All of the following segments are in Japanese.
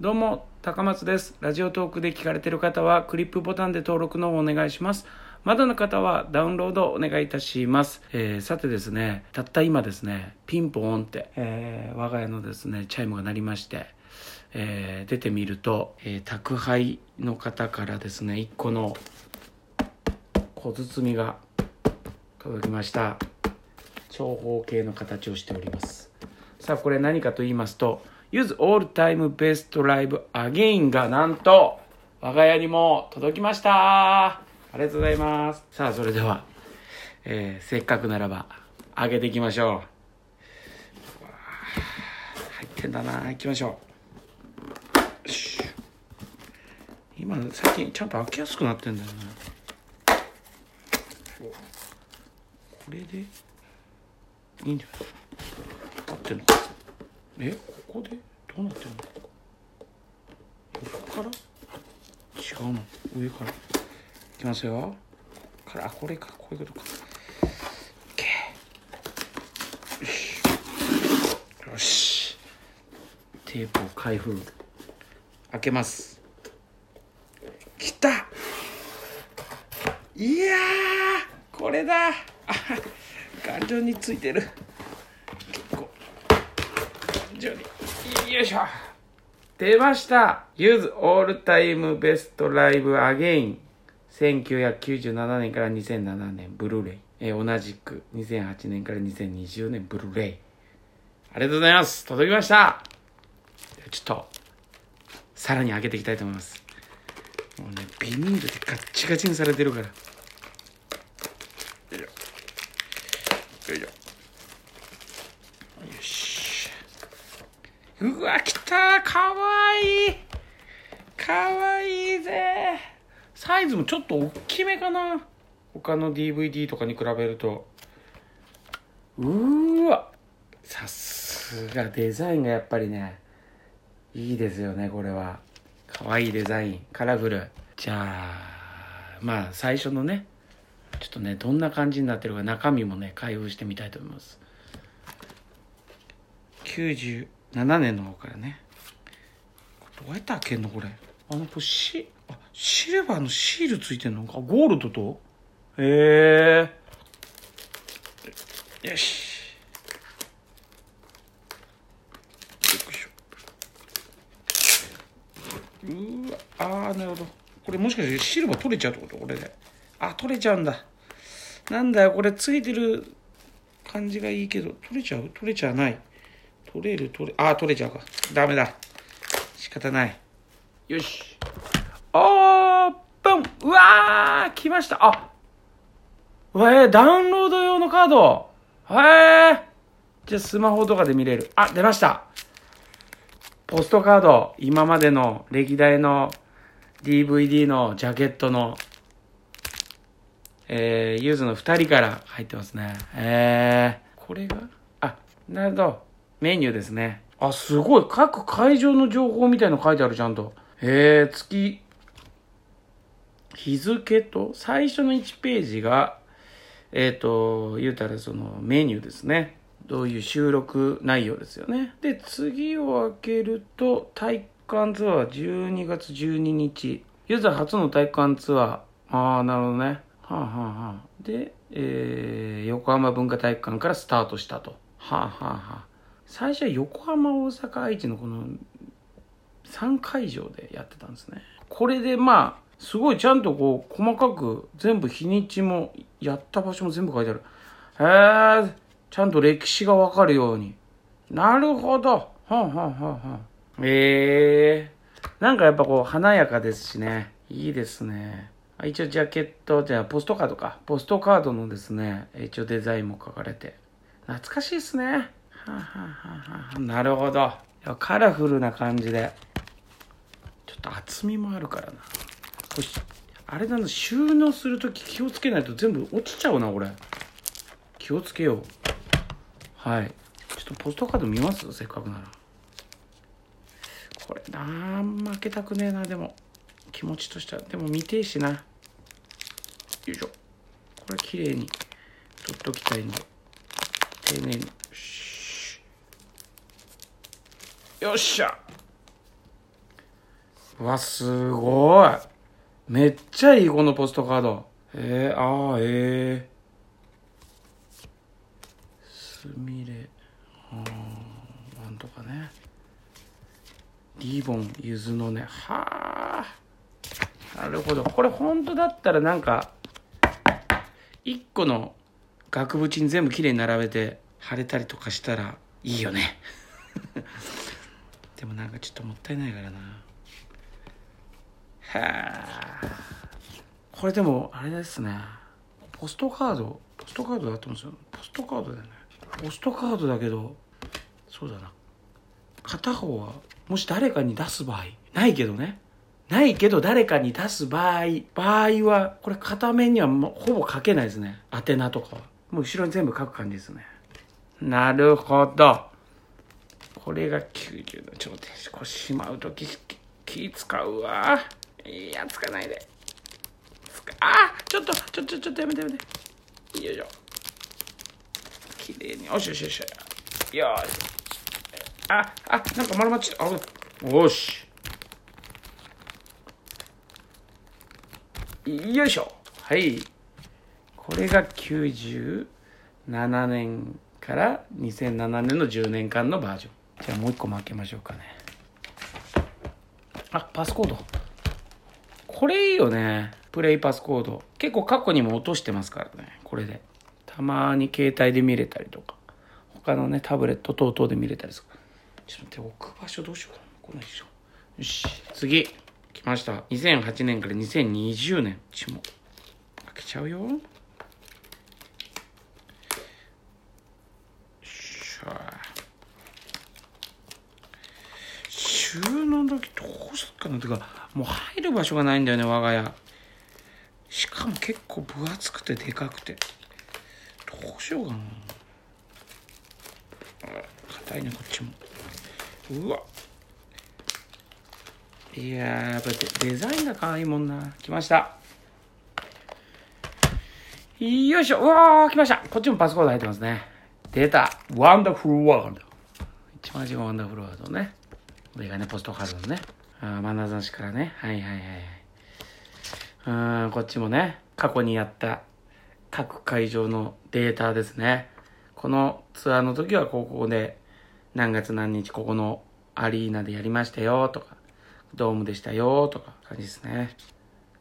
どうも、高松です。ラジオトークで聞かれている方は、クリップボタンで登録の方お願いします。まだの方はダウンロードお願いいたします。えーさてですね、たった今ですね、ピンポーンって、えー我が家のですね、チャイムが鳴りまして、えー出てみると、えー宅配の方からですね、1個の小包みが届きました。長方形の形をしております。さあ、これ何かと言いますと、Use All Time Best Live Again がなんと、我が家にも届きました。ありがとうございます。さあ、それでは、えーせっかくならば、上げていきましょう。う入ってんだな。行きましょう。よし今、最近ちゃんと開けやすくなってんだよな。これで、いいんじゃない？合ってんの？え？ここでどうなってんの？横から？違うの。上から。いきますよ。からあこれか。こういうことか。OK よしよし。テープを開封。開けます。きた。いやーこれだ。あ頑丈についてる。結構。順に。よいしょ。出ました。Use All Time Best Live Again 1997年から2007年ブルーレイ、えー同じく2008年から2020年ブルーレイ。ありがとうございます。届きました。ちょっとさらに開けていきたいと思います。もうねビニールでガッチガチにされてるから。よいしょよいしょよしうわ来た。かわいい。かわいいぜ。サイズもちょっと大きめかな。他の DVD とかに比べると。うわ。さすがデザインがやっぱりね。いいですよねこれは。かわいいデザイン。カラフル。じゃあまあ最初のね。ちょっとねどんな感じになってるか中身もね開封してみたいと思います。90 7年の方からね。どうやって開けんのこれ？あのこれシあシルバーのシールついてんのか？ゴールドと？へえ。よし。うーわあーなるほど。これもしかしてシルバー取れちゃうってこと？これで。あ取れちゃうんだ。なんだよこれついてる感じがいいけど取れちゃう？取れちゃわない。取れる取れあー取れちゃうか。ダメだ。仕方ない。よし。オープン。うわー来ました。あわえー、ダウンロード用のカード。へえじゃあスマホとかで見れる。あ出ました。ポストカード。今までの歴代の DVD のジャケットのえー、ゆずの2人から入ってますね。えー、これが？あ、なるほど。メニューですね。あ、すごい。各会場の情報みたいの書いてある、ちゃんと。え、月、日付と、最初の1ページが、えっ、と、言うたらそのメニューですね。どういう収録内容ですよね。で、次を開けると、体感ツアー12月12日。ユーザー初の体感ツアー。ああ、なるほどね。はあ、はあはあ、で、えー、横浜文化体育館からスタートしたと。はあ、はあはあ、最初は横浜、大阪、愛知のこの3会場でやってたんですね。これでまあ、すごいちゃんとこう、細かく全部日にちも、やった場所も全部書いてある。へえ、ちゃんと歴史がわかるように。なるほど。はあ、はあはあはあ、ええー、なんかやっぱこう、華やかですしね。いいですね。一応ジャケット、じゃあポストカードか。ポストカードのですね、一応デザインも書かれて。懐かしいですね。は、はは、なるほど。カラフルな感じで。ちょっと厚みもあるからな。これあれだな、収納するとき気をつけないと全部落ちちゃうな、これ。気をつけよう。はい。ちょっとポストカード見ます？せっかくなら。これなあ負けたくねえな、でも。気持ちとしては。でも見てえしな。よいしょ。これ綺麗に取っときたいんで。丁寧に。よしよっしゃわ、すごい。めっちゃいい、このポストカード。えー、ああ、ええー。すみれ。うん、なんとかね。リボン、ゆずのね。はあ。なるほど。これ本当だったらなんか、一個の額縁に全部きれいに並べて貼れたりとかしたらいいよね。でもなんかちょっともったいないからな。へえ。これでもあれですね。ポストカード、ポストカードだと思うんですよ。ポストカードだよね。ポストカードだけど、そうだな。片方は、もし誰かに出す場合、ないけどね。ないけど誰かに出す場合、場合は、これ片面にはほぼ書けないですね。宛名とかは。もう後ろに全部書く感じですね。なるほど。これが90度。ちょっと待って、しまうとき気使うわ。いや、つかないで。つか、あちょっと、ちょ、ちょ、ちょっとやめてやめて。よいしょ。きれいに。よしよしよし。よし。あ、あ、なんか丸まっちゃった。よし。よいしょ。はい。これが97年から2007年の10年間のバージョン。じゃあもう一個も開けましょうかね。あ、パスコード。これいいよね。プレイパスコード。結構過去にも落としてますからね。これで。たまに携帯で見れたりとか。他のね、タブレット等々で見れたりする。ちょっと待って、置く場所どうしようかな。こないでしょ。よし、次。来ました。2008年から2020年。ちも。開けちゃうよよっしゃ。収納時どうすっかなってかもう入る場所がないんだよね我が家。しかも結構分厚くてでかくて。どうしようかな。硬いねこっちも。うわ。いややっぱデザインが可愛いもんな。来ました。よいしょ。うわー来ました。こっちもポストカード入ってますね。出た。ワンダフルワールド一番上がワンダフルワールドね。上がね、ポストカードのね。あ眼差しからね。はいはいはいはい。うん、こっちもね、過去にやった各会場のデータですね。このツアーの時はここで何月何日ここのアリーナでやりましたよとか、ドームでしたよとか感じですね。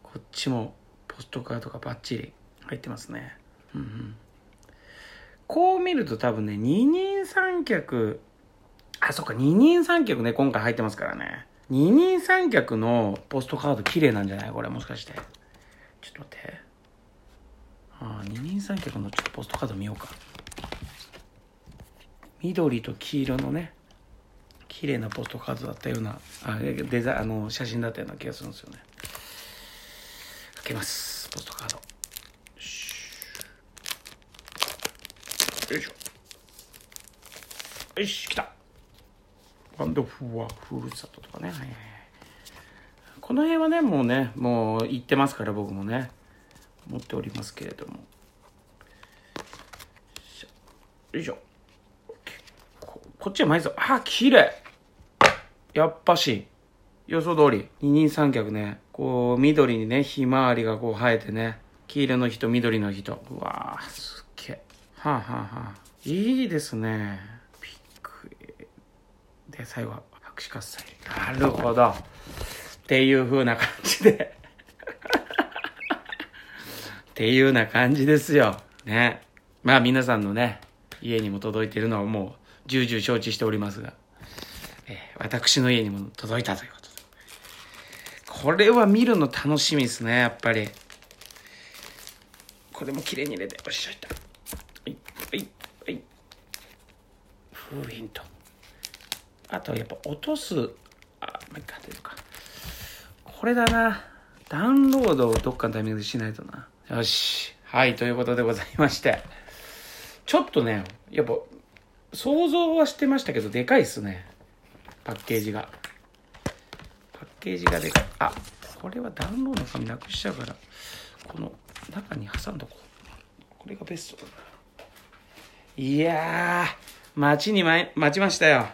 こっちもポストカードがバッチリ入ってますね。うんうん。こう見ると多分ね、二人三脚あ、そっか、二人三脚ね、今回入ってますからね。二人三脚のポストカード綺麗なんじゃない？これ、もしかして。ちょっと待って。あ二人三脚のちょっとポストカード見ようか。緑と黄色のね、綺麗なポストカードだったような、あデザあの写真だったような気がするんですよね。開けます、ポストカード。よいしょ。よし、来た。ワンドフはふるさととかね、はい、この辺はねもうねもう行ってますから僕もね。持っておりますけれども。よいしょ。ここっちは前ぞあ綺麗。やっぱし予想通り二人三脚ね。こう緑にねひまわりがこう生えてね。黄色の人緑の人。うわーすっげえ。はあはあはあ。いいですね。で、最後は拍手喝采。なるほど。っていう風な感じで っていうな感じですよ。ね。まあ皆さんのね、家にも届いているのはもう重々承知しておりますが、えー、私の家にも届いたということで。これは見るの楽しみですね、やっぱり。これも綺麗に入れて、よし、いった。はい、はい、はい。封印と。あとはやっぱ落とす、あ、もう一回出るか。これだな。ダウンロードをどっかのタイミングでしないとな。よし。はい、ということでございまして。ちょっとね、やっぱ、想像はしてましたけど、でかいっすね。パッケージが。パッケージがでかい。あ、これはダウンロードの紙なくしちゃうから、この中に挟んどこう。これがベストだな。いやー、待ちに待ちましたよ。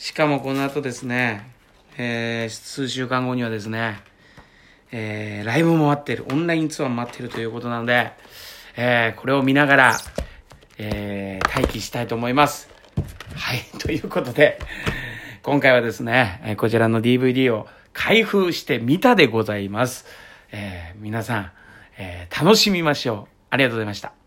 しかもこの後ですね、えー、数週間後にはですね、えー、ライブも待ってる、オンラインツアーも待ってるということなので、えー、これを見ながら、えー、待機したいと思います。はい、ということで、今回はですね、えこちらの DVD を開封してみたでございます。えー、皆さん、えー、楽しみましょう。ありがとうございました。